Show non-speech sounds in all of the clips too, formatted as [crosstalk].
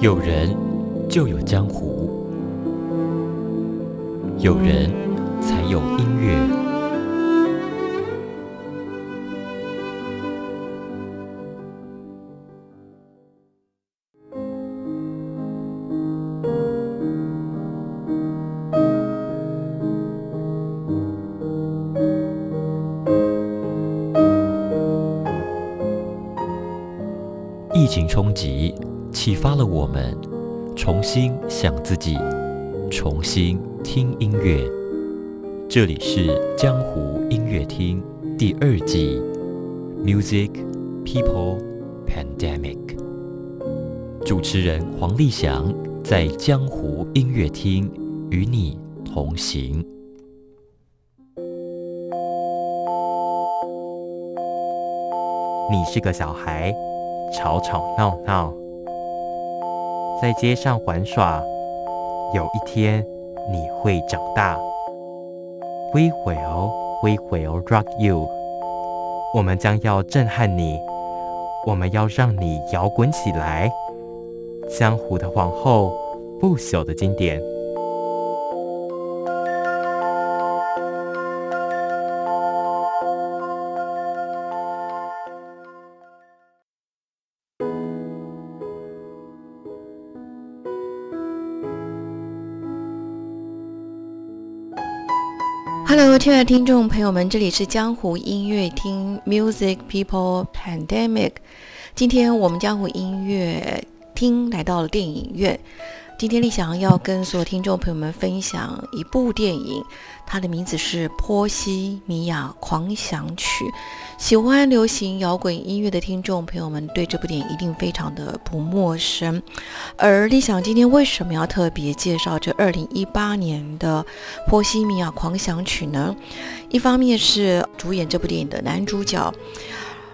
有人就有江湖，有人才有音乐。疫情冲击启发了我们，重新想自己，重新听音乐。这里是江湖音乐厅第二季，Music People Pandemic。主持人黄立翔在江湖音乐厅与你同行。你是个小孩。吵吵闹闹，在街上玩耍。有一天，你会长大。We will, we will rock you。我们将要震撼你，我们要让你摇滚起来。江湖的皇后，不朽的经典。亲爱的听众朋友们，这里是江湖音乐厅 Music People Pandemic。今天我们江湖音乐厅来到了电影院。今天立想要跟所有听众朋友们分享一部电影，它的名字是《波西米亚狂想曲》。喜欢流行摇滚音乐的听众朋友们对这部电影一定非常的不陌生。而立想今天为什么要特别介绍这二零一八年的《波西米亚狂想曲》呢？一方面是主演这部电影的男主角。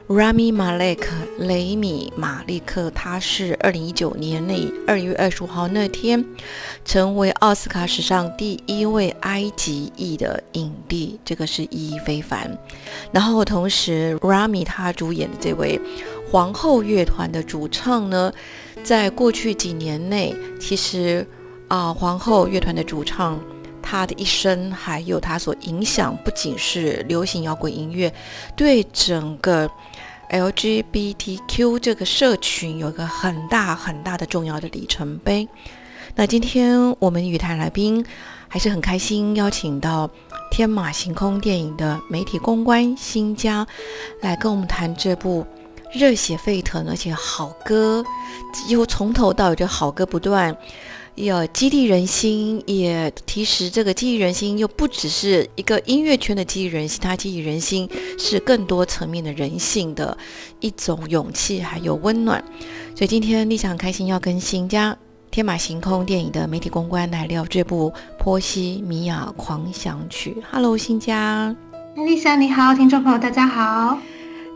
Rami Malek 雷米马利克，他是二零一九年那二月二十五号那天，成为奥斯卡史上第一位埃及裔的影帝，这个是意义非凡。然后同时，Rami 他主演的这位皇后乐团的主唱呢，在过去几年内，其实啊，皇后乐团的主唱他的一生，还有他所影响，不仅是流行摇滚音乐，对整个。LGBTQ 这个社群有一个很大很大的重要的里程碑。那今天我们语坛来宾还是很开心，邀请到天马行空电影的媒体公关新家来跟我们谈这部热血沸腾而且好歌，几乎从头到尾就好歌不断。要激励人心，也其实这个激励人心又不只是一个音乐圈的激励人心，它激励人心是更多层面的人性的一种勇气还有温暖。所以今天立想开心要跟新家天马行空电影的媒体公关来聊这部《波西米亚狂想曲》。Hello，新家，丽莎你好，听众朋友大家好。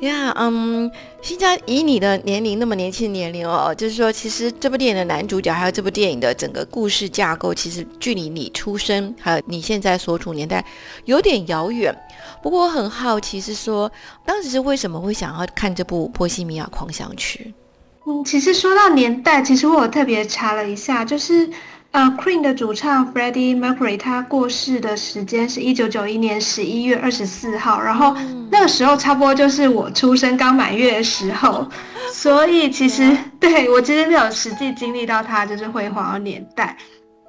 呀，嗯，新家以你的年龄那么年轻年龄哦，就是说，其实这部电影的男主角，还有这部电影的整个故事架构，其实距离你出生还有你现在所处年代有点遥远。不过我很好奇，是说当时是为什么会想要看这部《波西米亚狂想曲》？嗯，其实说到年代，其实我有特别查了一下，就是。呃，Queen 的主唱 Freddie Mercury 他过世的时间是一九九一年十一月二十四号，然后那个时候差不多就是我出生刚满月的时候，所以其实 [laughs] 对我其实没有实际经历到他就是辉煌的年代，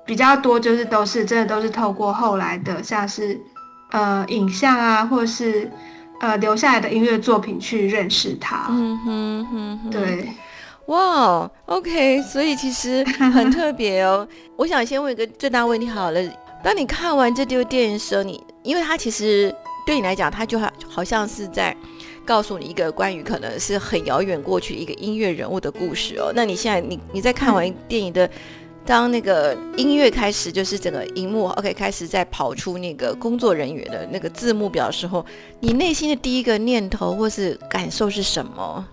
比较多就是都是真的都是透过后来的像是呃影像啊，或是呃留下来的音乐作品去认识他。嗯哼哼，对。哇，OK，所以其实很特别哦。[laughs] 我想先问一个最大问题好了，当你看完这部电影的时候，你因为它其实对你来讲，它就好好像是在告诉你一个关于可能是很遥远过去一个音乐人物的故事哦。那你现在你你在看完电影的，当那个音乐开始就是整个荧幕 OK 开始在跑出那个工作人员的那个字幕表的时候，你内心的第一个念头或是感受是什么？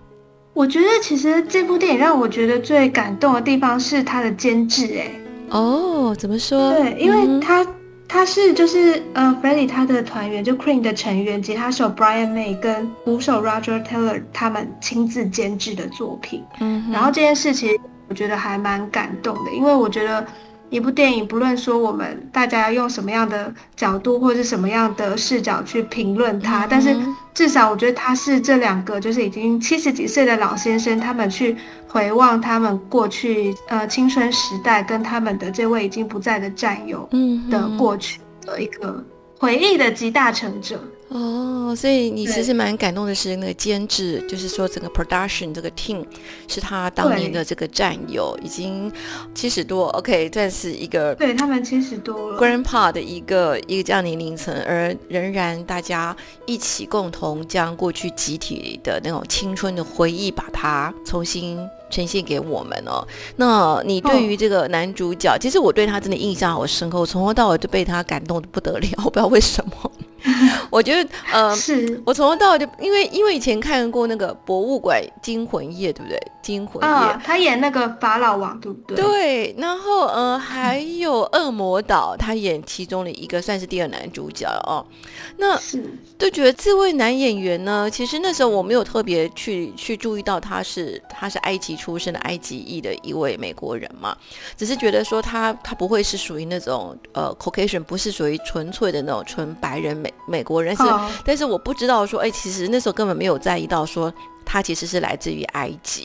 我觉得其实这部电影让我觉得最感动的地方是它的监制，哎，哦，怎么说？对，因为他他是就是呃，Freddie 他的团员就 Queen 的成员，吉他手 Brian May 跟鼓手 Roger Taylor 他们亲自监制的作品。嗯，然后这件事情我觉得还蛮感动的，因为我觉得。一部电影，不论说我们大家用什么样的角度或者什么样的视角去评论它，但是至少我觉得他是这两个就是已经七十几岁的老先生，他们去回望他们过去呃青春时代跟他们的这位已经不在的战友的过去的一个回忆的集大成者。哦，所以你其实蛮感动的是那个监制，就是说整个 production 这个 team 是他当年的这个战友，已经七十多，OK，算是一个对他们七十多了 grandpa 的一个一个这样年龄层，而仍然大家一起共同将过去集体的那种青春的回忆，把它重新呈现给我们哦。那你对于这个男主角，其实我对他真的印象好深刻，我从头到尾就被他感动的不得了，我 [laughs] 不知道为什么。[laughs] 我觉得，呃，是我从头到尾就因为因为以前看过那个《博物馆惊魂夜》，对不对？惊魂夜，他演那个法老王，对不对？对，然后呃，还有《恶魔岛》，他演其中的一个，算是第二男主角哦。那就觉得这位男演员呢，其实那时候我没有特别去去注意到他是他是埃及出生的埃及裔的一位美国人嘛，只是觉得说他他不会是属于那种呃 Caucasian，不是属于纯粹的那种纯白人美美国人，是，但是我不知道说，哎，其实那时候根本没有在意到说他其实是来自于埃及。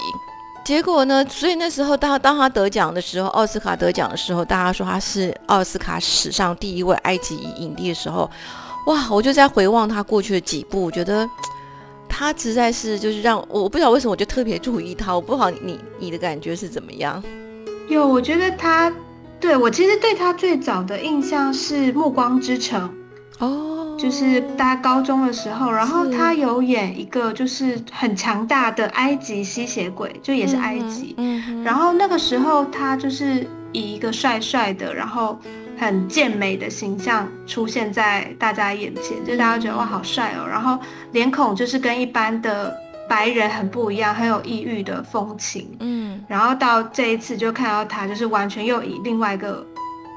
结果呢？所以那时候，当当他得奖的时候，奥斯卡得奖的时候，大家说他是奥斯卡史上第一位埃及影帝的时候，哇！我就在回望他过去的几部，觉得 [tsk] 他实在是就是让我不知道为什么我就特别注意他。我不好，你你的感觉是怎么样？有，我觉得他对我其实对他最早的印象是《暮光之城》哦。就是大家高中的时候，然后他有演一个就是很强大的埃及吸血鬼，就也是埃及。嗯，然后那个时候他就是以一个帅帅的，然后很健美的形象出现在大家眼前，就大家觉得哇好帅哦。然后脸孔就是跟一般的白人很不一样，很有异域的风情。嗯，然后到这一次就看到他就是完全又以另外一个。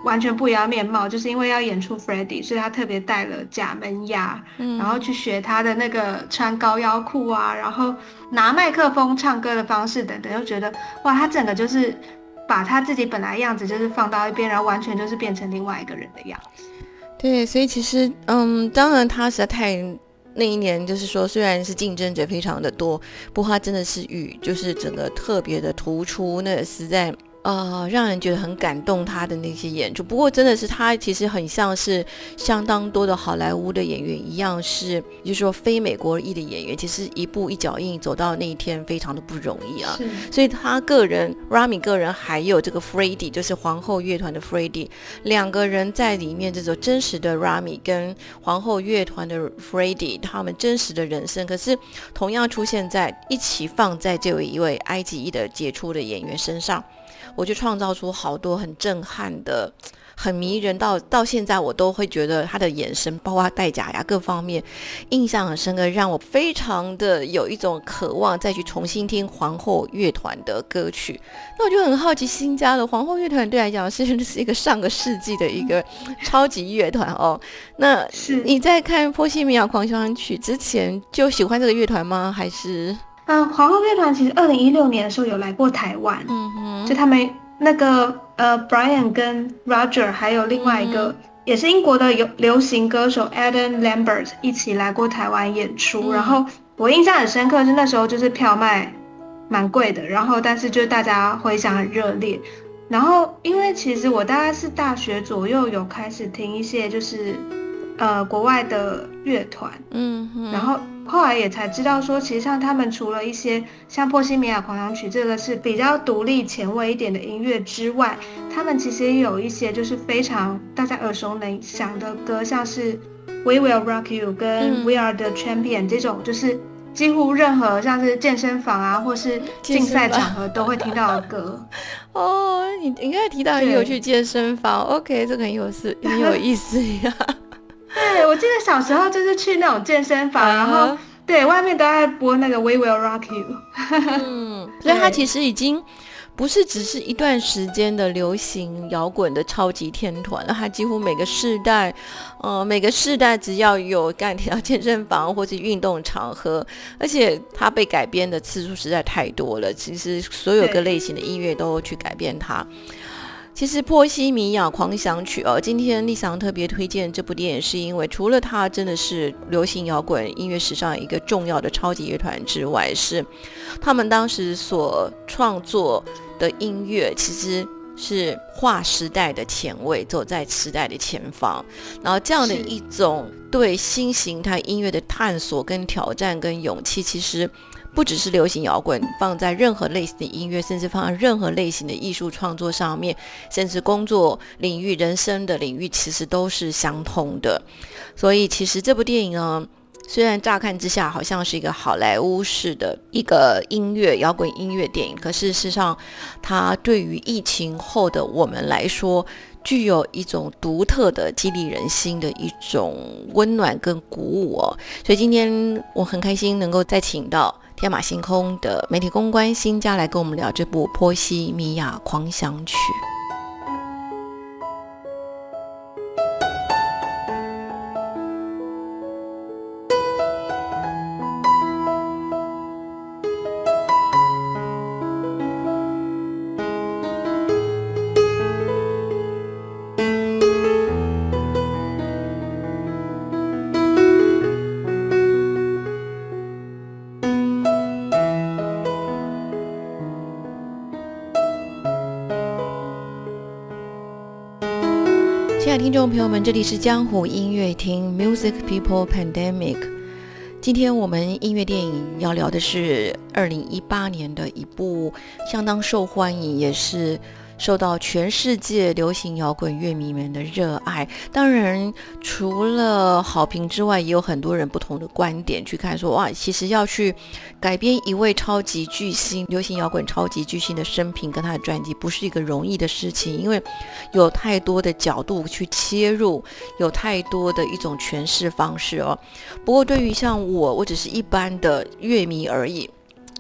完全不一样面貌，就是因为要演出 Freddie，所以他特别戴了假门牙，然后去学他的那个穿高腰裤啊，然后拿麦克风唱歌的方式等等，就觉得哇，他整个就是把他自己本来样子就是放到一边，然后完全就是变成另外一个人的样子。对，所以其实嗯，当然他实在太那一年就是说，虽然是竞争者非常的多，不过他真的是与就是整个特别的突出，那实在。呃，让人觉得很感动，他的那些演出。不过，真的是他其实很像是相当多的好莱坞的演员一样，是就是说非美国裔的演员，其实一步一脚印走到那一天，非常的不容易啊。所以他个人，Rami 个人，还有这个 Freddie，就是皇后乐团的 Freddie，两个人在里面这种真实的 Rami 跟皇后乐团的 Freddie，他们真实的人生，可是同样出现在一起放在这位一位埃及裔的杰出的演员身上。我就创造出好多很震撼的、很迷人，到到现在我都会觉得他的眼神，包括戴假牙各方面，印象很深刻，让我非常的有一种渴望再去重新听皇后乐团的歌曲。那我就很好奇，新加的皇后乐团对来讲，是是一个上个世纪的一个超级乐团哦。那你在看《波西米亚狂想曲》之前就喜欢这个乐团吗？还是？嗯，皇后乐团其实二零一六年的时候有来过台湾，嗯哼，就他们那个呃，Brian 跟 Roger 还有另外一个也是英国的有流行歌手 Adam Lambert 一起来过台湾演出，然后我印象很深刻是那时候就是票卖蛮贵的，然后但是就是大家回响很热烈，然后因为其实我大概是大学左右有开始听一些就是呃国外的乐团，嗯，然后。后来也才知道，说其实像他们除了一些像《波西米亚狂想曲》这个是比较独立前卫一点的音乐之外，他们其实也有一些就是非常大家耳熟能详的歌，像是《We Will Rock You》跟《We Are the Champion》这种，就是几乎任何像是健身房啊或是竞赛场合都会听到的歌。[laughs] 哦，你应该提到你有去健身房，OK，这个很有事，[laughs] 很有意思呀。对，我记得小时候就是去那种健身房，然后对外面都在播那个《We Will Rock You》。嗯，所以它其实已经不是只是一段时间的流行摇滚的超级天团，它几乎每个世代，呃，每个世代只要有干跳健身房或者运动场合，而且它被改编的次数实在太多了。其实所有各类型的音乐都去改变它。其实《波西米亚狂想曲》哦，今天丽翔特别推荐这部电影，是因为除了它真的是流行摇滚音乐史上一个重要的超级乐团之外，是他们当时所创作的音乐，其实是划时代的前卫，走在时代的前方。然后这样的一种对新形态音乐的探索、跟挑战、跟勇气，其实。不只是流行摇滚，放在任何类型的音乐，甚至放在任何类型的艺术创作上面，甚至工作领域、人生的领域，其实都是相通的。所以，其实这部电影呢，虽然乍看之下好像是一个好莱坞式的一个音乐摇滚音乐电影，可事实上，它对于疫情后的我们来说，具有一种独特的激励人心的一种温暖跟鼓舞哦。所以今天我很开心能够再请到。天马行空的媒体公关新家来跟我们聊这部《波西米亚狂想曲》。朋友们，这里是江湖音乐厅 Music People Pandemic。今天我们音乐电影要聊的是二零一八年的一部相当受欢迎，也是。受到全世界流行摇滚乐迷们的热爱，当然除了好评之外，也有很多人不同的观点去看，说哇，其实要去改编一位超级巨星、流行摇滚超级巨星的生平跟他的传记，不是一个容易的事情，因为有太多的角度去切入，有太多的一种诠释方式哦。不过对于像我，我只是一般的乐迷而已。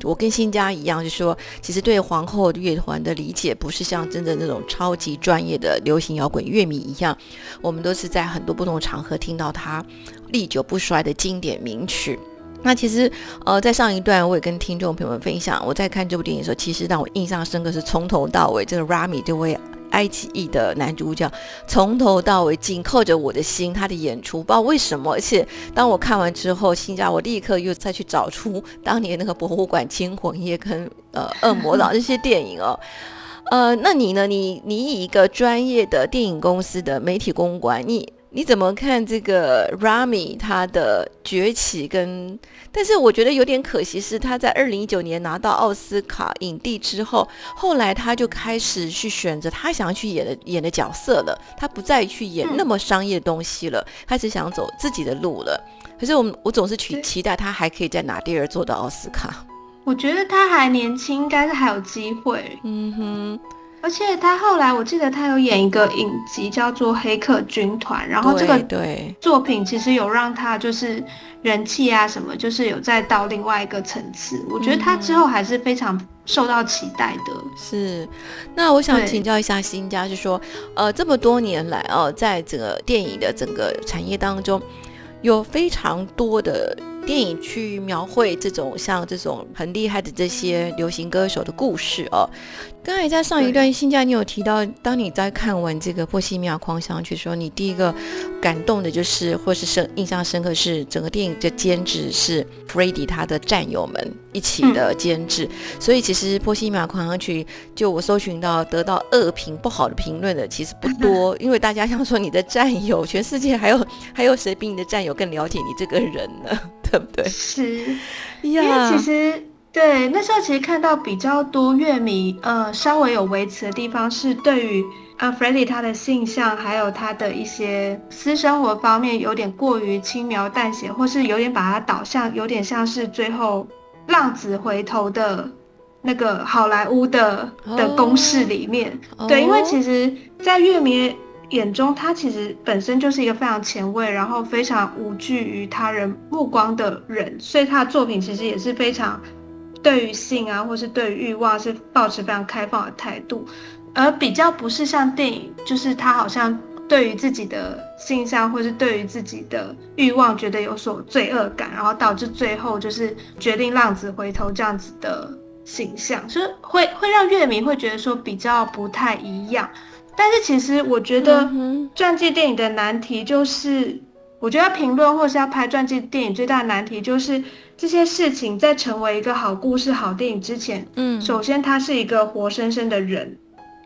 我跟新家一样，就说其实对皇后乐团的理解，不是像真的那种超级专业的流行摇滚乐迷一样，我们都是在很多不同场合听到它历久不衰的经典名曲。那其实，呃，在上一段我也跟听众朋友们分享，我在看这部电影的时候，其实让我印象深刻是从头到尾这个 Rami 这位。埃及裔的男主角从头到尾紧扣着我的心，他的演出不知道为什么，而且当我看完之后，新家我立刻又再去找出当年那个博物馆惊魂夜跟呃恶魔岛这些电影哦，[laughs] 呃，那你呢？你你以一个专业的电影公司的媒体公关，你。你怎么看这个 Rami 他的崛起？跟但是我觉得有点可惜是他在二零一九年拿到奥斯卡影帝之后，后来他就开始去选择他想要去演的演的角色了，他不再去演那么商业的东西了，开始想走自己的路了。可是我们我总是去期待他还可以再拿第二座的奥斯卡。我觉得他还年轻，应该是还有机会。嗯哼。而且他后来，我记得他有演一个影集叫做《黑客军团》，然后这个对作品其实有让他就是人气啊什么，就是有再到另外一个层次。我觉得他之后还是非常受到期待的。是，那我想请教一下新家，就说，呃，这么多年来哦，在整个电影的整个产业当中，有非常多的。电影去描绘这种像这种很厉害的这些流行歌手的故事哦。刚才在上一段新家，你有提到，当你在看完这个《波西米亚狂想曲》时候，你第一个感动的就是，或是深印象深刻是整个电影的监制是 Freddie 他的战友们一起的监制。所以其实《波西米亚狂想曲》就我搜寻到得到恶评不好的评论的其实不多，因为大家想说你的战友，[laughs] 全世界还有还有谁比你的战友更了解你这个人呢？[laughs] 对不对？是，因为其实对那时候其实看到比较多乐迷，呃，稍微有维持的地方是对于呃 Freddie 他的性向，还有他的一些私生活方面有点过于轻描淡写，或是有点把他导向有点像是最后浪子回头的那个好莱坞的的公式里面。对，因为其实，在乐迷。眼中，他其实本身就是一个非常前卫，然后非常无惧于他人目光的人，所以他的作品其实也是非常对于性啊，或是对于欲望是保持非常开放的态度，而比较不是像电影，就是他好像对于自己的性向或是对于自己的欲望觉得有所罪恶感，然后导致最后就是决定浪子回头这样子的形象，就是会会让乐迷会觉得说比较不太一样。但是其实我觉得传记电影的难题就是，我觉得评论或是要拍传记电影最大的难题就是这些事情在成为一个好故事、好电影之前，嗯，首先他是一个活生生的人，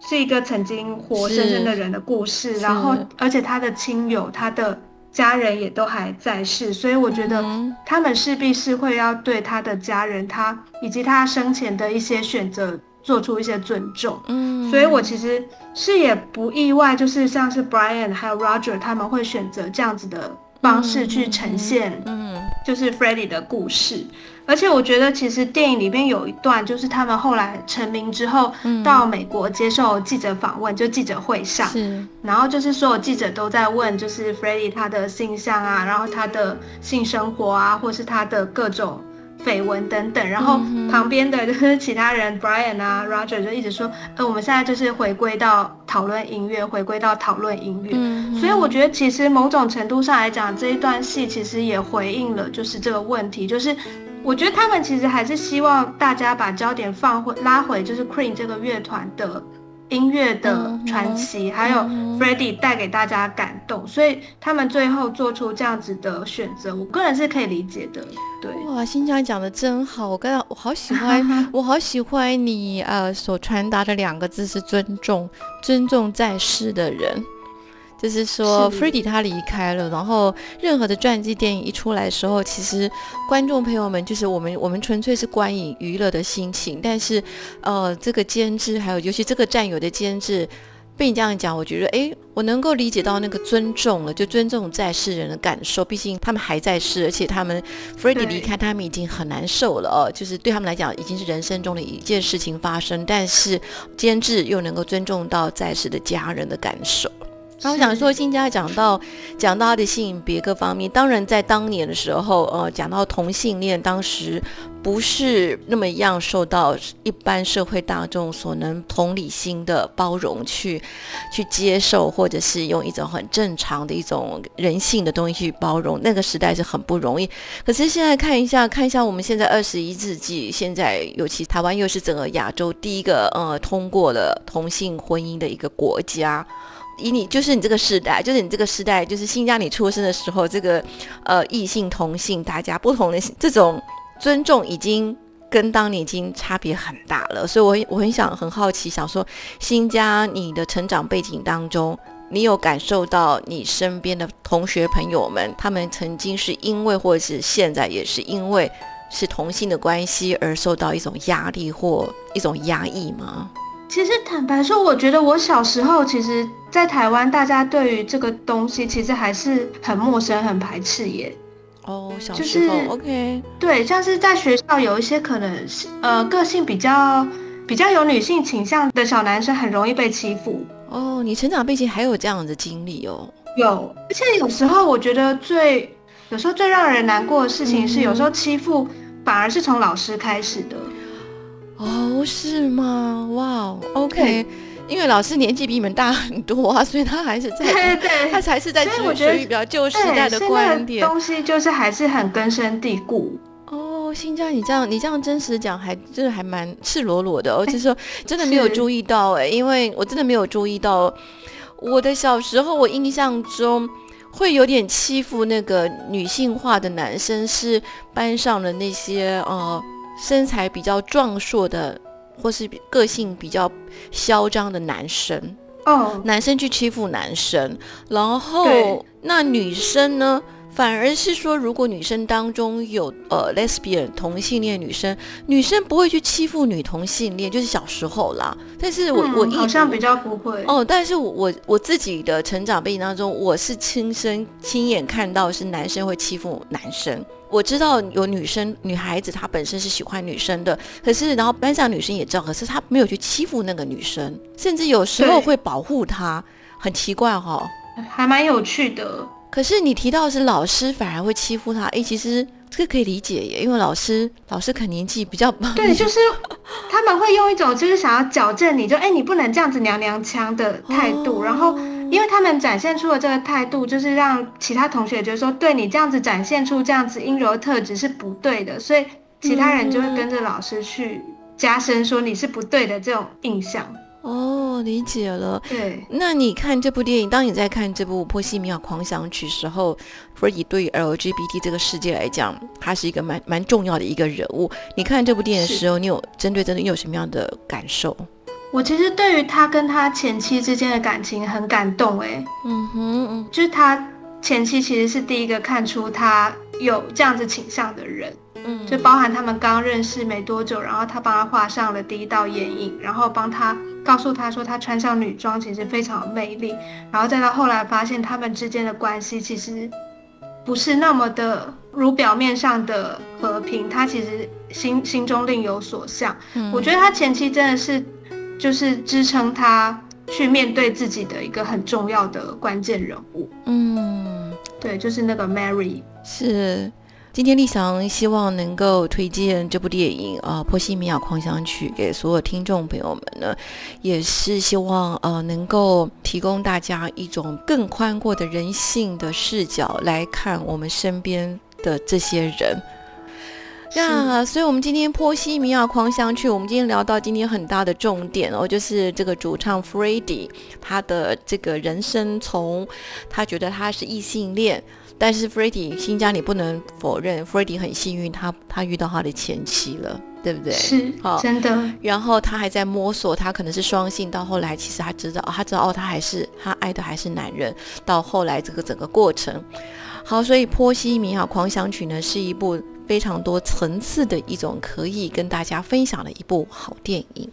是一个曾经活生生的人的故事，然后而且他的亲友、他的家人也都还在世，所以我觉得他们势必是会要对他的家人、他以及他生前的一些选择。做出一些尊重，嗯，所以我其实是也不意外，就是像是 Brian 还有 Roger 他们会选择这样子的方式去呈现，嗯，就是 Freddie 的故事。而且我觉得其实电影里面有一段，就是他们后来成名之后，到美国接受记者访问，就记者会上，是，然后就是所有记者都在问，就是 Freddie 他的性向啊，然后他的性生活啊，或是他的各种。绯闻等等，然后旁边的就是其他人，Brian 啊，Roger 就一直说，呃，我们现在就是回归到讨论音乐，回归到讨论音乐。所以我觉得其实某种程度上来讲，这一段戏其实也回应了就是这个问题，就是我觉得他们其实还是希望大家把焦点放回拉回，就是 Queen 这个乐团的。音乐的传奇，还有 Freddie 带给大家感动，所以他们最后做出这样子的选择，我个人是可以理解的。对，哇，新疆讲的真好，我刚刚我好喜欢，[laughs] 我好喜欢你呃所传达的两个字是尊重，尊重在世的人。就是说 f r e d d y 他离开了，然后任何的传记电影一出来的时候，其实观众朋友们就是我们，我们纯粹是观影娱乐的心情。但是，呃，这个监制还有尤其这个战友的监制，被你这样讲，我觉得，哎，我能够理解到那个尊重了，就尊重在世人的感受。毕竟他们还在世，而且他们 f r e d d y 离开他们已经很难受了哦，就是对他们来讲已经是人生中的一件事情发生。但是监制又能够尊重到在世的家人的感受。然后想说，新家讲到讲到他的性别各方面，当然在当年的时候，呃，讲到同性恋，当时不是那么样受到一般社会大众所能同理心的包容去去接受，或者是用一种很正常的一种人性的东西去包容。那个时代是很不容易。可是现在看一下，看一下我们现在二十一世纪，现在尤其台湾又是整个亚洲第一个呃通过了同性婚姻的一个国家。以你就是你这个时代，就是你这个时代，就是新疆你出生的时候，这个呃异性同性大家不同的这种尊重，已经跟当年已经差别很大了。所以，我我很想很好奇，想说新疆你的成长背景当中，你有感受到你身边的同学朋友们，他们曾经是因为，或者是现在也是因为是同性的关系而受到一种压力或一种压抑吗？其实坦白说，我觉得我小时候，其实，在台湾，大家对于这个东西其实还是很陌生、很排斥耶。哦，小时候，OK，对，像是在学校有一些可能是呃个性比较比较有女性倾向的小男生，很容易被欺负。哦，你成长背景还有这样的经历哦？有，而且有时候我觉得最有时候最让人难过的事情是，有时候欺负反而是从老师开始的。哦，是吗？哇，OK，因为老师年纪比你们大很多啊，所以他还是在，[laughs] 对对，他才是在属于比较旧时代的观点。东西就是还是很根深蒂固。哦，新疆，你这样你这样真实讲，还真的还蛮赤裸裸的。[laughs] 我就说真的没有注意到哎，因为我真的没有注意到，我的小时候我印象中会有点欺负那个女性化的男生，是班上的那些呃。身材比较壮硕的，或是个性比较嚣张的男生，哦，男生去欺负男生，然后那女生呢？反而是说，如果女生当中有呃 lesbian 同性恋女生，女生不会去欺负女同性恋，就是小时候啦。但是我我好像比较不会哦。但是我我我自己的成长背景当中，我是亲身亲眼看到是男生会欺负男生。我知道有女生女孩子她本身是喜欢女生的，可是然后班上女生也知道，可是她没有去欺负那个女生，甚至有时候会保护她，很奇怪哈，还蛮有趣的。可是你提到是老师反而会欺负他，哎，其实这个可以理解耶，因为老师老师可能年纪比较对，就是他们会用一种就是想要矫正你，就哎你不能这样子娘娘腔的态度，然后因为他们展现出了这个态度，就是让其他同学觉得说，对你这样子展现出这样子阴柔特质是不对的，所以其他人就会跟着老师去加深说你是不对的这种印象。哦，理解了。对，那你看这部电影，当你在看这部《波西米亚狂想曲》时候，Freddie 对于 LGBT 这个世界来讲，他是一个蛮蛮重要的一个人物。你看这部电影的时候，你有针对这个你有什么样的感受？我其实对于他跟他前妻之间的感情很感动，哎，嗯哼，嗯就是他前妻其实是第一个看出他有这样子倾向的人。嗯，就包含他们刚认识没多久，然后他帮他画上了第一道眼影，然后帮他告诉他说他穿上女装其实非常有魅力，然后再到后来发现他们之间的关系其实不是那么的如表面上的和平，他其实心心中另有所向。嗯我觉得他前期真的是就是支撑他去面对自己的一个很重要的关键人物。嗯，对，就是那个 Mary。是。今天立翔希望能够推荐这部电影啊，《波西米亚狂想曲》给所有听众朋友们呢，也是希望呃能够提供大家一种更宽阔的人性的视角来看我们身边的这些人。那，所以，我们今天《波西米亚狂想曲》，我们今天聊到今天很大的重点哦，就是这个主唱 Freddie 他的这个人生，从他觉得他是异性恋。但是 Freddie 新家你不能否认，Freddie 很幸运，他他遇到他的前妻了，对不对？是，好真的。然后他还在摸索，他可能是双性，到后来其实他知道，他知道哦，他还是他爱的还是男人。到后来这个整个过程，好，所以《波西米亚狂想曲》呢是一部非常多层次的一种可以跟大家分享的一部好电影。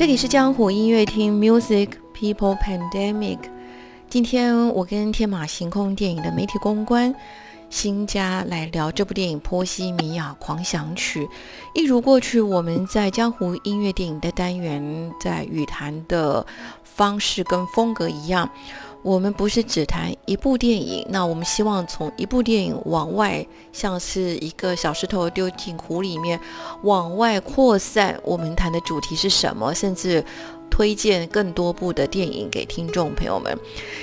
这里是江湖音乐厅 Music People Pandemic。今天我跟天马行空电影的媒体公关新家来聊这部电影《波西米亚狂想曲》。一如过去我们在江湖音乐电影的单元，在语谈的方式跟风格一样。我们不是只谈一部电影，那我们希望从一部电影往外，像是一个小石头丢进湖里面，往外扩散。我们谈的主题是什么？甚至推荐更多部的电影给听众朋友们。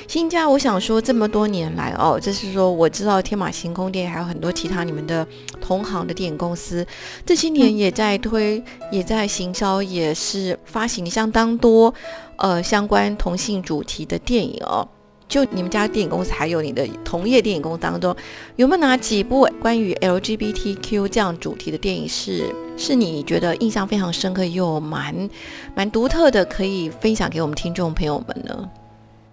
新家，我想说，这么多年来哦，就是说，我知道天马行空电影还有很多其他你们的同行的电影公司，这些年也在推，也在行销，也是发行相当多。呃，相关同性主题的电影哦，就你们家电影公司，还有你的同业电影公司当中，有没有哪几部关于 LGBTQ 这样主题的电影是是你觉得印象非常深刻又蛮蛮独特的，可以分享给我们听众朋友们呢？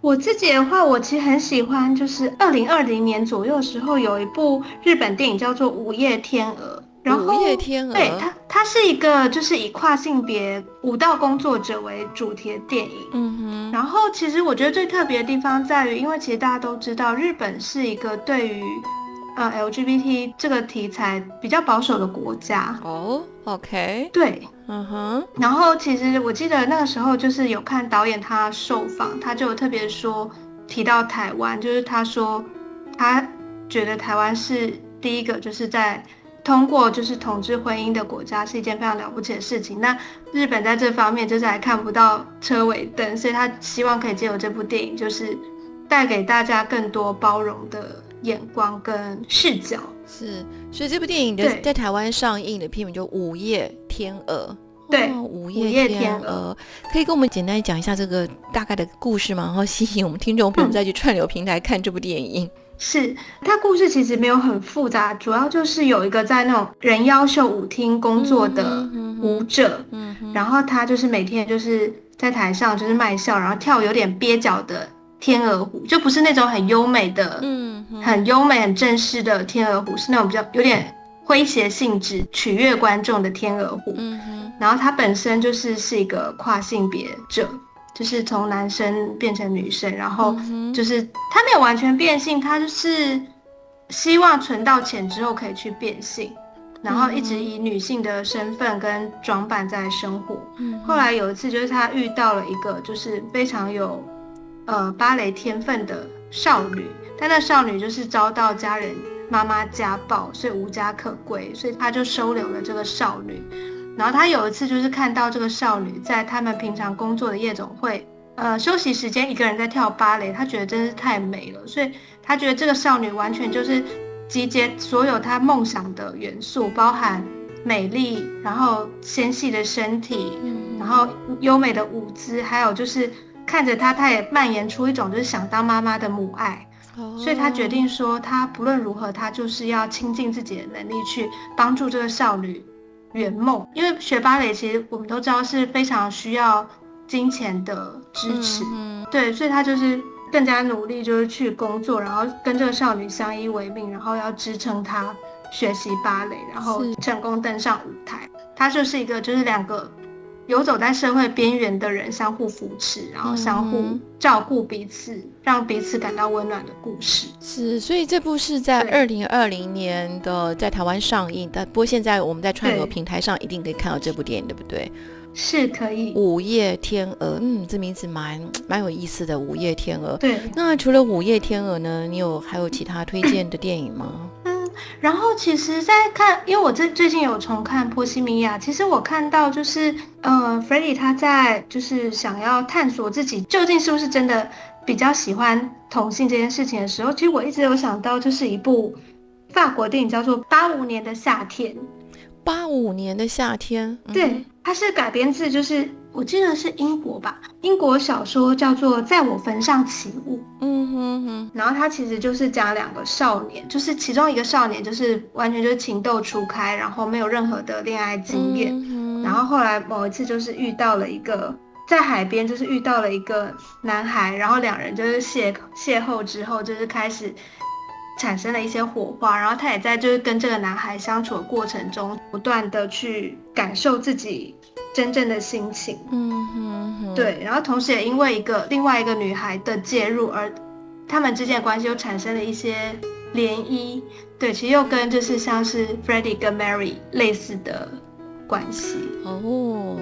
我自己的话，我其实很喜欢，就是二零二零年左右的时候，有一部日本电影叫做《午夜天鹅》。然后，午夜天鹅，对它，它是一个就是以跨性别舞蹈工作者为主题的电影。嗯哼。然后，其实我觉得最特别的地方在于，因为其实大家都知道，日本是一个对于呃 LGBT 这个题材比较保守的国家。哦，OK。对，嗯哼。然后，其实我记得那个时候就是有看导演他受访，他就有特别说提到台湾，就是他说他觉得台湾是第一个就是在。通过就是同志婚姻的国家是一件非常了不起的事情。那日本在这方面就是还看不到车尾灯，所以他希望可以借由这部电影，就是带给大家更多包容的眼光跟视角。是，所以这部电影的在台湾上映的片名就《午夜天鹅》。对，午夜天鹅，可以跟我们简单讲一下这个大概的故事吗？然后吸引我们听众朋友再去串流平台看这部电影。是，他故事其实没有很复杂，主要就是有一个在那种人妖秀舞厅工作的舞者，嗯，然后他就是每天就是在台上就是卖笑，然后跳有点蹩脚的天鹅湖，就不是那种很优美的，嗯，很优美很正式的天鹅湖，是那种比较有点诙谐性质、取悦观众的天鹅湖。然后他本身就是是一个跨性别者。就是从男生变成女生，然后就是他没有完全变性，他就是希望存到钱之后可以去变性。然后一直以女性的身份跟装扮在生活。嗯后来有一次，就是他遇到了一个就是非常有呃芭蕾天分的少女，但那少女就是遭到家人妈妈家暴，所以无家可归，所以他就收留了这个少女。然后他有一次就是看到这个少女在他们平常工作的夜总会，呃，休息时间一个人在跳芭蕾，他觉得真是太美了，所以他觉得这个少女完全就是集结所有她梦想的元素，包含美丽，然后纤细的身体，嗯。然后优美的舞姿，还有就是看着她，她也蔓延出一种就是想当妈妈的母爱。所以他决定说，他不论如何，他就是要倾尽自己的能力去帮助这个少女圆梦。因为学芭蕾，其实我们都知道是非常需要金钱的支持，嗯对，所以他就是更加努力，就是去工作，然后跟这个少女相依为命，然后要支撑她学习芭蕾，然后成功登上舞台。他就是一个就是两个游走在社会边缘的人相互扶持，然后相互嗯照顾彼此，让彼此感到温暖的故事。是，所以这部是在对二零二零年的在台湾上映但，不过现在我们在串流平台上一定可以看到这部电影，对不对？是可以，午夜天鹅，嗯，这名字蛮蛮有意思的，午夜天鹅。对，那除了午夜天鹅呢，你有还有其他推荐的电影吗？嗯，然后其实，在看，因为我最最近有重看《波西米亚》，其实我看到就是，呃 f r e d d y 他在就是想要探索自己究竟是不是真的比较喜欢同性这件事情的时候，其实我一直有想到，就是一部法国电影叫做《八五年的夏天》，八五年的夏天，嗯。对，它是改编自就是我记得是英国吧，英国小说叫做《在我坟上起舞》。嗯哼哼，然后他其实就是讲两个少年，就是其中一个少年就是完全就是情窦初开，然后没有任何的恋爱经验，嗯然后后来某一次就是遇到了一个在海边，就是遇到了一个男孩，然后两人就是邂邂逅之后，就是开始产生了一些火花，然后他也在就是跟这个男孩相处的过程中，不断的去感受自己真正的心情。嗯哼哼，对，然后同时也因为一个另外一个女孩的介入，而他们之间的关系又产生了一些涟漪。对，其实又跟就是像是 Freddie 跟 Mary 类似的关系。哦。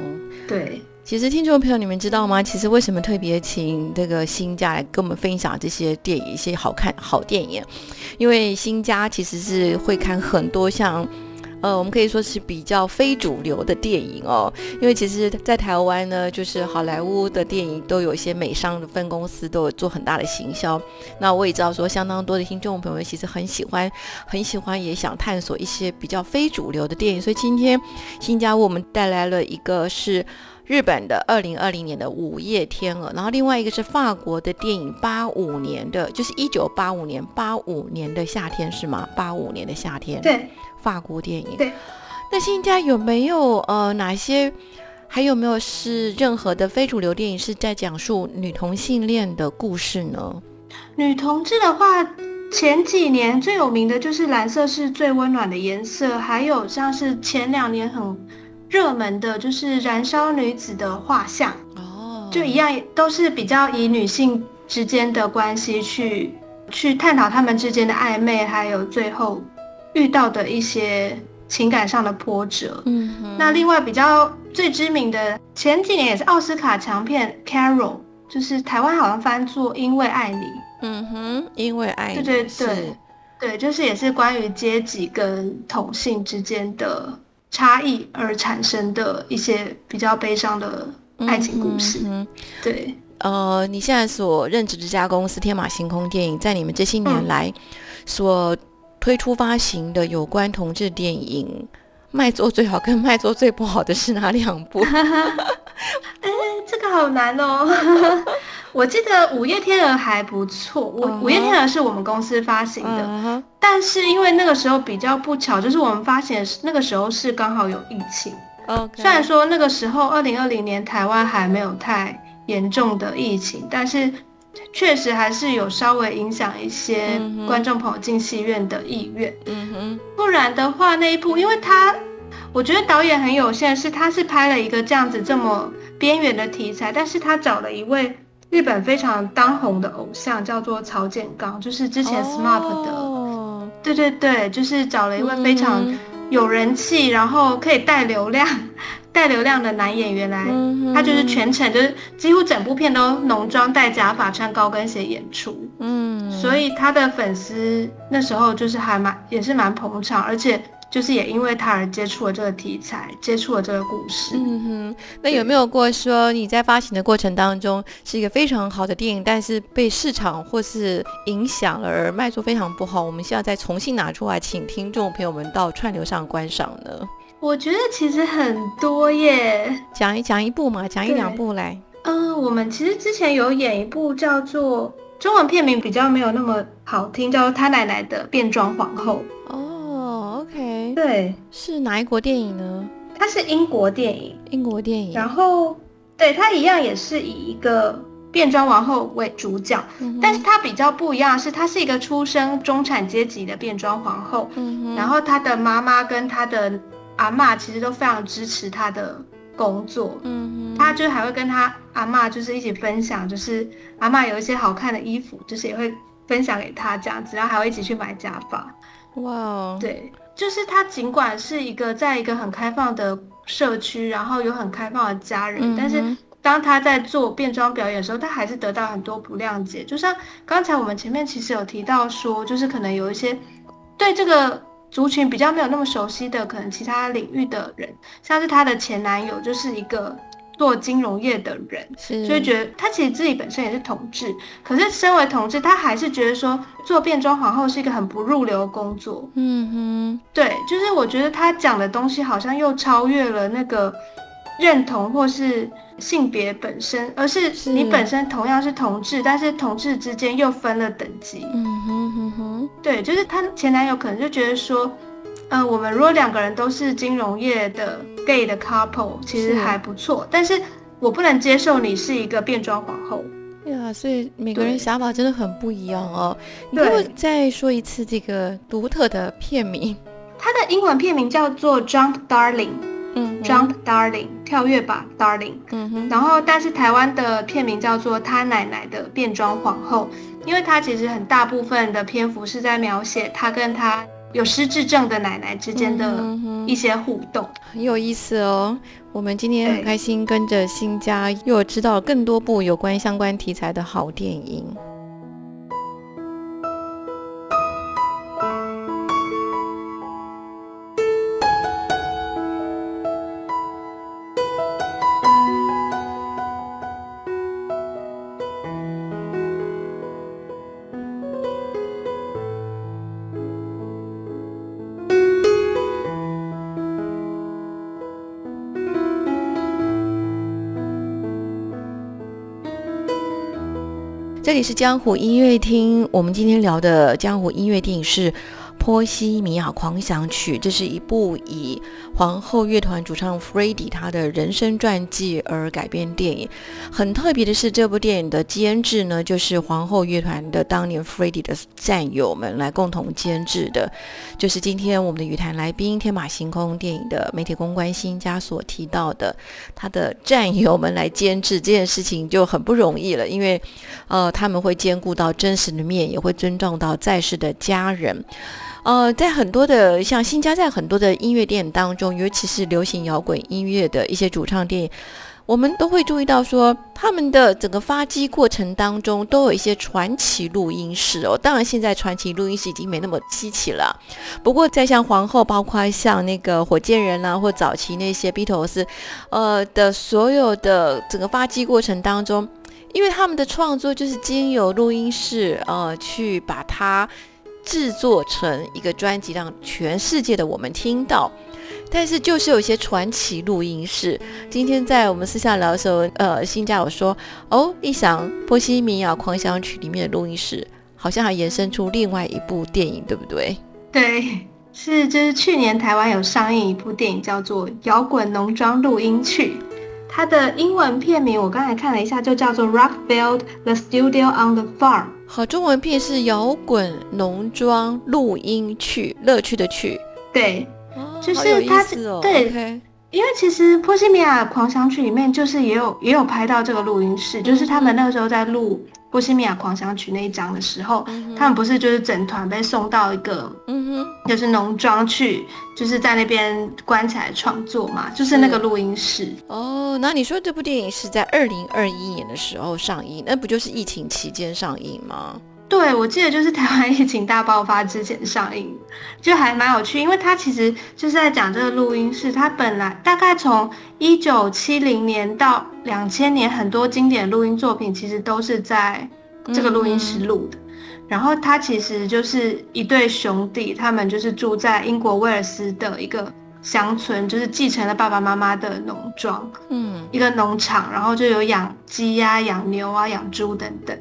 对，其实听众朋友，你们知道吗？其实为什么特别请这个新家来跟我们分享这些电影，一些好看好电影？因为新家其实是会看很多像。呃，我们可以说是比较非主流的电影哦，因为其实，在台湾呢，就是好莱坞的电影都有一些美商的分公司都有做很大的行销。那我也知道说，相当多的听众朋友其实很喜欢，很喜欢，也想探索一些比较非主流的电影。所以今天新加为我们带来了一个是日本的二零二零年的《午夜天鹅》，然后另外一个是法国的电影，八五年的，就是一九八五年八五年的夏天是吗？八五年的夏天，，对，法国电影。对。那新家有没有呃哪些？还有没有是任何的非主流电影是在讲述女同性恋的故事呢？女同志的话，前几年最有名的就是《蓝色是最温暖的颜色》，还有像是前两年很热门的，就是《燃烧女子的画像》。哦，就一样，都是比较以女性之间的关系去去探讨他们之间的暧昧，还有最后遇到的一些情感上的波折。嗯哼，那另外比较最知名的，前几年也是奥斯卡强片《Carol》，就是台湾好像翻作《因为爱你》。嗯哼，因为爱你对对对，对，就是也是关于阶级跟同性之间的差异而产生的一些比较悲伤的爱情故事。嗯对。呃，你现在所任职的这家公司天马行空电影，在你们这些年嗯来所推出发行的有关同志电影，卖座最好跟卖座最不好的是哪两部？[laughs] 哎，这个好难哦。[laughs] 我记得《午夜天鹅》还不错，我嗯哼午夜天鹅》是我们公司发行的，但是因为那个时候比较不巧，就是我们发行的那个时候是刚好有疫情。虽然说那个时候二零二零年台湾还没有太严重的疫情，但是确实还是有稍微影响一些观众朋友进戏院的意愿。嗯哼，不然的话，那一部，因为他，我觉得导演很有限，是他是拍了一个这样子这么边缘的题材，但是他找了一位日本非常当红的偶像，叫做曹建刚，就是之前 SMAP 的，哦。对对对，就是找了一位非常嗯有人气，然后可以带流量、[laughs] 带流量的男演员来，嗯他就是全程就是几乎整部片都浓妆、戴假发、穿高跟鞋演出，嗯，所以他的粉丝那时候就是还蛮也是蛮捧场，而且就是也因为他而接触了这个题材，接触了这个故事。嗯哼，那有没有过说你在发行的过程当中是一个非常好的电影，但是被市场或是影响了而卖出非常不好？我们需要再重新拿出来，请听众朋友们到串流上观赏呢？我觉得其实很多耶，讲一讲一部嘛，讲一两部来。嗯，我们其实之前有演一部叫做中文片名比较没有那么好听，叫做《他奶奶的变装皇后哦，OK，》。对，是哪一国电影呢？它是英国电影，英国电影。然后对它一样也是以一个变装王后为主角，嗯但是它比较不一样的是，她是一个出生中产阶级的变装皇后，嗯哼然后她的妈妈跟她的阿妈其实都非常支持她的工作，嗯哼，她就还会跟她阿妈就是一起分享，就是阿妈有一些好看的衣服，就是也会分享给她这样子，然后还会一起去买假发。哇哦，对，就是他尽管是一个在一个很开放的社区，然后有很开放的家人，嗯但是当他在做变装表演的时候，他还是得到很多不谅解。就像刚才我们前面其实有提到说，就是可能有一些对这个族群比较没有那么熟悉的，可能其他领域的人，像是她的前男友就是一个做金融业的人，所以觉得他其实自己本身也是同志，可是身为同志，他还是觉得说做变装皇后是一个很不入流的工作。嗯哼对，就是我觉得他讲的东西好像又超越了那个认同或是性别本身，而是是你本身同样是同志，但是同志之间又分了等级，。嗯哼哼哼，对，就是她前男友可能就觉得说，呃，我们如果两个人都是金融业的 gay 的 couple，其实是还不错，但是我不能接受你是一个变装皇后。对啊，所以每个人对想法真的很不一样哦。对再说一次这个独特的片名？它的英文片名叫做 Jump Darling，Jump 嗯哼 Darling，跳跃吧，Darling。嗯哼，然后，但是台湾的片名叫做《他奶奶的变装皇后》，因为它其实很大部分的篇幅是在描写他跟他有失智症的奶奶之间的一些互动。很有意思哦。我们今天很开心，跟着新家又知道更多部有关相关题材的好电影。这里是江湖音乐厅，我们今天聊的江湖音乐电影是《波西米亚狂想曲》，这是一部以皇后乐团主唱 f r e d d y 他的人生传记而改编电影。很特别的是，这部电影的监制呢，就是皇后乐团的当年 f r e d d y 的战友们来共同监制的，就是今天我们的语坛来宾天马行空电影的媒体公关新家所提到的，他的战友们来监制这件事情就很不容易了，因为呃他们会兼顾到真实的面，也会尊重到在世的家人。呃，在很多的像新加，在很多的音乐电影当中，尤其是流行摇滚音乐的一些主唱电影，我们都会注意到说，他们的整个发迹过程当中都有一些传奇录音室哦。当然，现在传奇录音室已经没那么稀奇了。不过，在像皇后，包括像那个火箭人啦、或早期那些 Beatles，呃的所有的整个发迹过程当中，因为他们的创作就是经由录音室呃去把它制作成一个专辑，让全世界的我们听到。但是就是有一些传奇录音室，今天在我们私下聊的时候，呃，新家有说，哦，一想《波西米亚狂想曲》里面的录音室，好像还延伸出另外一部电影，对不对？对，是就是去年台湾有上映一部电影叫做《摇滚农庄录音曲》，它的英文片名我刚才看了一下，就叫做《Rockfield: The Studio on the Farm》。好，中文片是摇滚农庄录音趣，乐趣的趣，对，哦就是它思哦。对 OK 因为其实《波西米亚狂想曲》里面就是也有也有拍到这个录音室，就是他们那个时候在录《波西米亚狂想曲》那一章的时候，他们不是就是整团被送到一个嗯哼，就是农庄去，就是在那边关起来创作嘛，就是那个录音室。哦，那你说这部电影是在二零二一年的时候上映，那不就是疫情期间上映吗？对，我记得就是台湾疫情大爆发之前上映，就还蛮有趣，因为它其实就是在讲这个录音室，它本来大概从一九七零年到两千年，很多经典录音作品其实都是在这个录音室录的。然后它其实就是一对兄弟，他们就是住在英国威尔斯的一个乡村，就是继承了爸爸妈妈的农庄，嗯，一个农场，然后就有养鸡呀、养牛啊、养猪等等。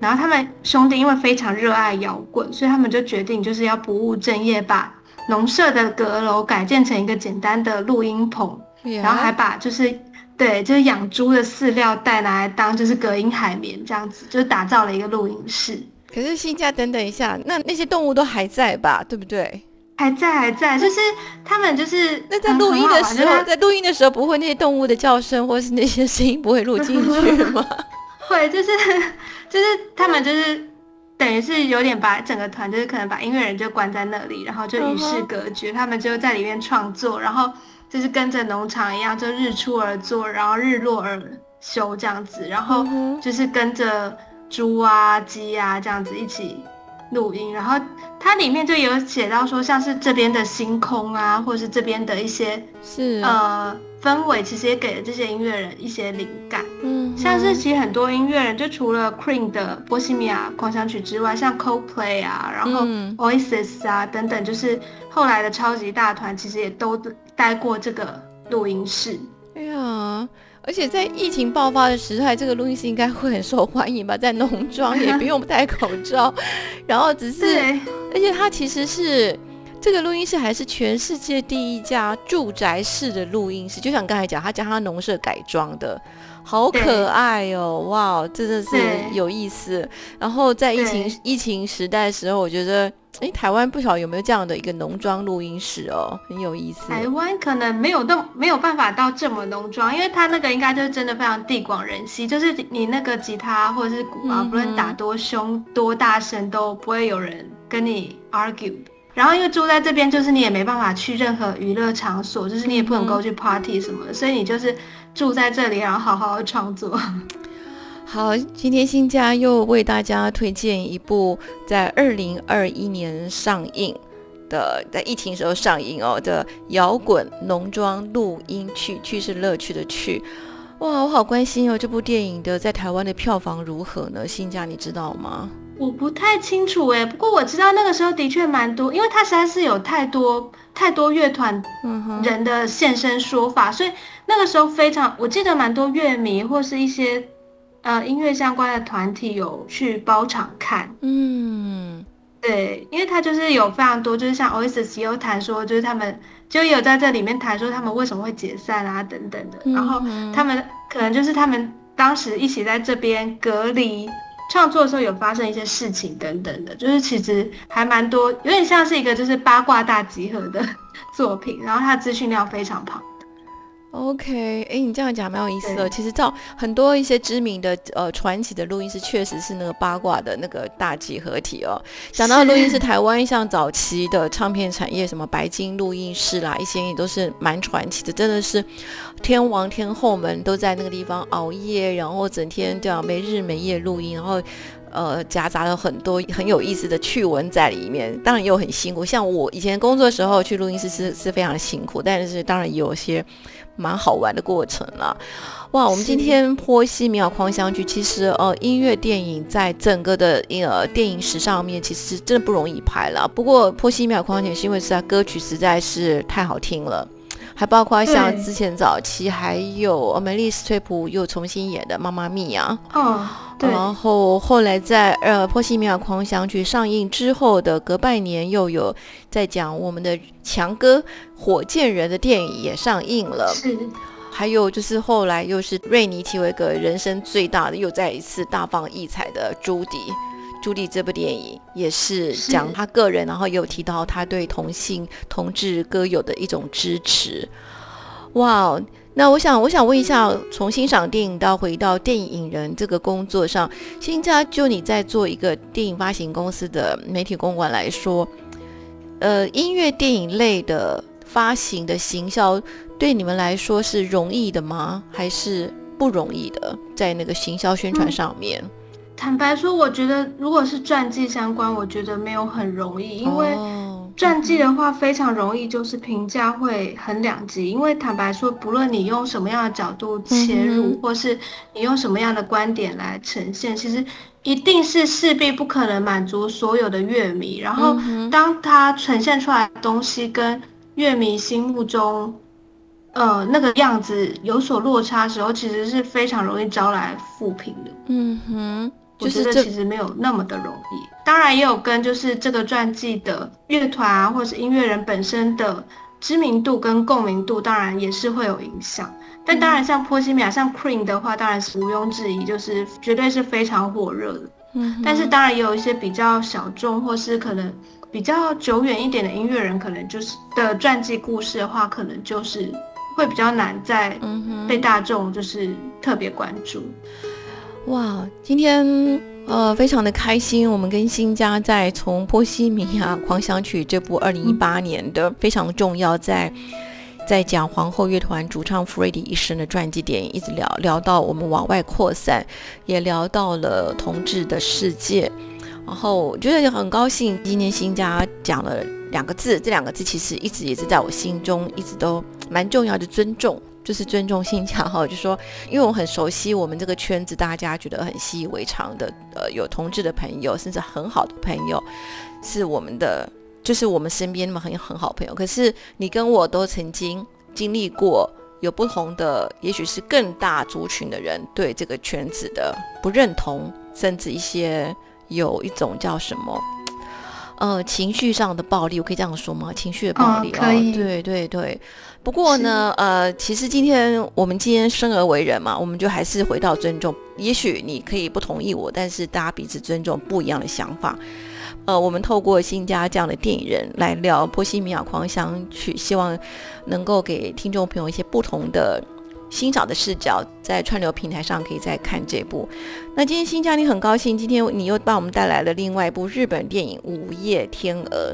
然后他们兄弟因为非常热爱摇滚，所以他们就决定就是要不务正业，把农舍的阁楼改建成一个简单的录音棚，然后还把就是对就是养猪的饲料袋拿来当就是隔音海绵这样子，就是打造了一个录音室。可是新家等等一下，那那些动物都还在吧？对不对？还在还在，就是他们就是那在录音的时候，在录音的时候不会那些动物的叫声或是那些声音不会录进去吗？会，就是。就是他们就是等于是有点把整个团，就是可能把音乐人就关在那里，然后就与世隔绝。他们就在里面创作，然后就是跟着农场一样，就日出而作，然后日落而休这样子，然后就是跟着猪啊、鸡啊这样子一起录音。然后它里面就有写到说，像是这边的星空啊，或者是这边的一些是呃。氛围其实也给了这些音乐人一些灵感，嗯，像是其实很多音乐人，就除了 Queen 的《波西米亚狂想曲》之外，像 Coldplay 啊，然后 Oasis 啊等等，就是后来的超级大团，其实也都待过这个录音室。哎呀，而且在疫情爆发的时代，这个录音室应该会很受欢迎吧？在农庄也不用戴口罩，然后只是，而且它其实是。这个录音室还是全世界第一家住宅式的录音室，就像刚才讲，他将他农舍改装的，好可爱哦！哇，真的是有意思。然后在疫情疫情时代的时候，我觉得，哎，台湾不晓得有没有这样的一个农庄录音室哦，很有意思。台湾可能没有到没有办法到这么农庄，因为他那个应该就是真的非常地广人稀，就是你那个吉他或者是鼓啊，不论打多凶多大声，都不会有人跟你 argue。然后因为住在这边，就是你也没办法去任何娱乐场所，就是你也不能够去 party 什么的，所以你就是住在这里，然后好好的创作。[laughs] 好，今天新家又为大家推荐一部在二零二一年上映的，在疫情时候上映哦的摇滚农庄录音去，去是乐趣的去。哇，我好关心哦，这部电影的在台湾的票房如何呢？新家你知道吗？我不太清楚哎，不过我知道那个时候的确蛮多，因为他实在是有太多太多乐团人的现身说法，所以那个时候非常，我记得蛮多乐迷或是一些呃音乐相关的团体有去包场看。嗯，对，因为他就是有非常多，就是像 Oasis 有谈说，就是他们就有在这里面谈说他们为什么会解散啊等等的，然后他们可能就是他们当时一起在这边隔离。创作的时候有发生一些事情等等的，就是其实还蛮多，有点像是一个就是八卦大集合的作品，然后它资讯量非常庞。OK，哎，你这样讲蛮有意思的。其实照很多一些知名的呃传奇的录音师，确实是那个八卦的那个大集合体哦。讲到录音室，台湾像早期的唱片产业，什么白金录音室啦，一些也都是蛮传奇的，真的是天王天后们都在那个地方熬夜，然后整天这样没日没夜录音，然后。呃，夹杂了很多很有意思的趣闻在里面，当然也有很辛苦。像我以前工作的时候去录音室是是非常辛苦，但是当然也有些蛮好玩的过程了。哇，我们今天波西米亚狂想曲，其实呃音乐电影在整个的呃电影史上面其实真的不容易拍了。不过波西米亚狂想曲是因为是它歌曲实在是太好听了。还包括像之前早期还有梅丽斯翠普又重新演的《妈妈咪呀》，然后后来在呃《波西米亚狂想曲》上映之后的隔半年，又有在讲我们的强哥火箭人的电影也上映了，是，还有就是后来又是瑞尼提维格人生最大的又再一次大放异彩的朱迪。朱莉这部电影也是讲他个人，然后也有提到他对同性同志歌友的一种支持。哇，那我想，我想问一下，从欣赏电影到回到电影人这个工作上，现在就你在做一个电影发行公司的媒体公关来说，呃，音乐电影类的发行的行销，对你们来说是容易的吗？还是不容易的？在那个行销宣传上面？坦白说，我觉得如果是传记相关，我觉得没有很容易，因为。传记的话非常容易，就是评价会很两极。因为坦白说，不论你用什么样的角度切入，或是你用什么样的观点来呈现，其实一定是势必不可能满足所有的乐迷。然后，当它呈现出来的东西跟乐迷心目中，呃，那个样子有所落差的时候，其实是非常容易招来负评的。嗯哼。我觉得其实没有那么的容易，当然也有跟就是这个传记的乐团啊，或者是音乐人本身的知名度跟共鸣度，当然也是会有影响。但当然像波西米亚、像 Queen 的话，当然是毋庸置疑，就是绝对是非常火热的。嗯，但是当然也有一些比较小众或是可能比较久远一点的音乐人，可能就是的传记故事的话，可能就是会比较难在被大众就是特别关注。哇，今天呃非常的开心，我们跟新家在从《波西米亚狂想曲》这部二零一八年的非常重要，在在讲皇后乐团主唱 Freddie 一生的传记电影，一直聊聊到我们往外扩散，也聊到了同志的世界，然后我觉得很高兴，今天新家讲了两个字，这两个字其实一直也是在我心中一直都蛮重要的，尊重。就是尊重性强哈，就说，因为我很熟悉我们这个圈子，大家觉得很习以为常的，呃，有同志的朋友，甚至很好的朋友，是我们的，就是我们身边那么很很好朋友。可是你跟我都曾经经历过有不同的，也许是更大族群的人对这个圈子的不认同，甚至一些有一种叫什么？呃，情绪上的暴力，我可以这样说吗？情绪的暴力，可以，对对对。不过呢，呃，其实今天我们今天生而为人嘛，我们就还是回到尊重。也许你可以不同意我，但是大家彼此尊重不一样的想法。呃，我们透过新家这样的电影人来聊《波西米亚狂想曲》，希望能够给听众朋友一些不同的。欣赏的视角，在串流平台上可以再看这部。那今天新家，你很高兴，今天你又帮我们带来了另外一部日本电影《午夜天鹅》，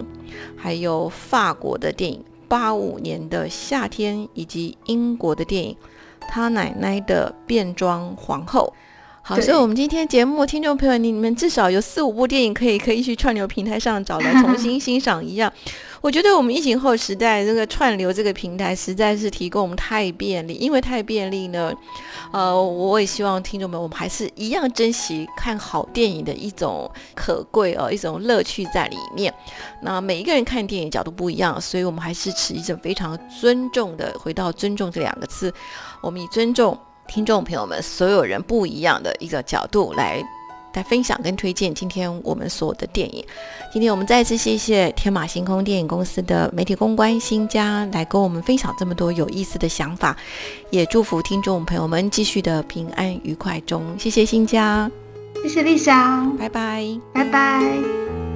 还有法国的电影八五年的夏天，以及英国的电影《他奶奶的变装皇后》。好，所以我们今天节目听众朋友，你们至少有四五部电影可以可以去串流平台上找来 [laughs] 重新欣赏一样。我觉得我们疫情后时代这个串流这个平台实在是提供太便利，因为太便利呢，呃，我也希望听众们我们还是一样珍惜看好电影的一种可贵哦，一种乐趣在里面。那每一个人看电影角度不一样，所以我们还是持一种非常尊重的，回到尊重这两个字，我们以尊重。听众朋友们，所有人不一样的一个角度来来分享跟推荐今天我们所有的电影。今天我们再次谢谢天马行空电影公司的媒体公关新家来跟我们分享这么多有意思的想法，也祝福听众朋友们继续的平安愉快中。谢谢新家，谢谢丽莎，拜拜，拜拜。